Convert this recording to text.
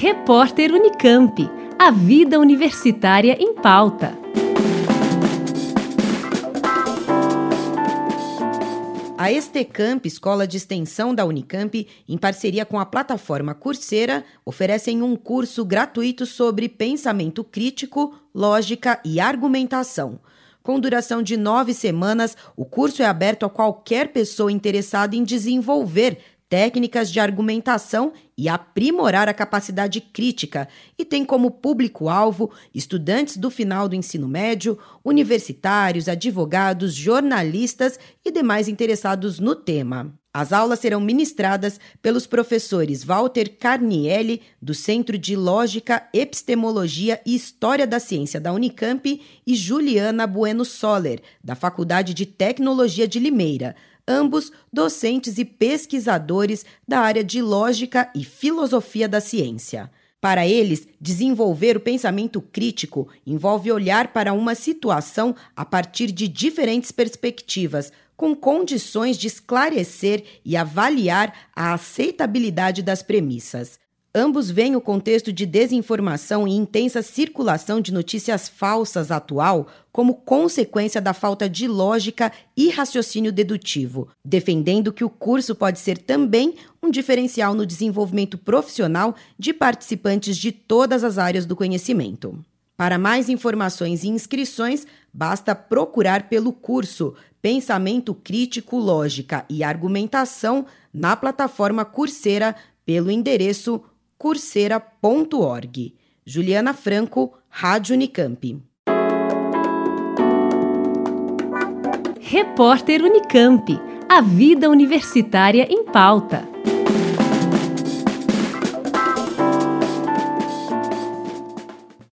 Repórter Unicamp. A vida universitária em pauta. A Estecamp, escola de extensão da Unicamp, em parceria com a plataforma Coursera, oferecem um curso gratuito sobre pensamento crítico, lógica e argumentação. Com duração de nove semanas, o curso é aberto a qualquer pessoa interessada em desenvolver técnicas de argumentação e aprimorar a capacidade crítica, e tem como público-alvo estudantes do final do ensino médio, universitários, advogados, jornalistas e demais interessados no tema. As aulas serão ministradas pelos professores Walter Carnielli, do Centro de Lógica, Epistemologia e História da Ciência da Unicamp, e Juliana Bueno Soller, da Faculdade de Tecnologia de Limeira ambos docentes e pesquisadores da área de lógica e filosofia da ciência. Para eles, desenvolver o pensamento crítico envolve olhar para uma situação a partir de diferentes perspectivas, com condições de esclarecer e avaliar a aceitabilidade das premissas. Ambos veem o contexto de desinformação e intensa circulação de notícias falsas atual como consequência da falta de lógica e raciocínio dedutivo, defendendo que o curso pode ser também um diferencial no desenvolvimento profissional de participantes de todas as áreas do conhecimento. Para mais informações e inscrições, basta procurar pelo curso Pensamento Crítico, Lógica e Argumentação na plataforma Coursera pelo endereço curseira.org. Juliana Franco, Rádio Unicamp. Repórter Unicamp. A vida universitária em pauta.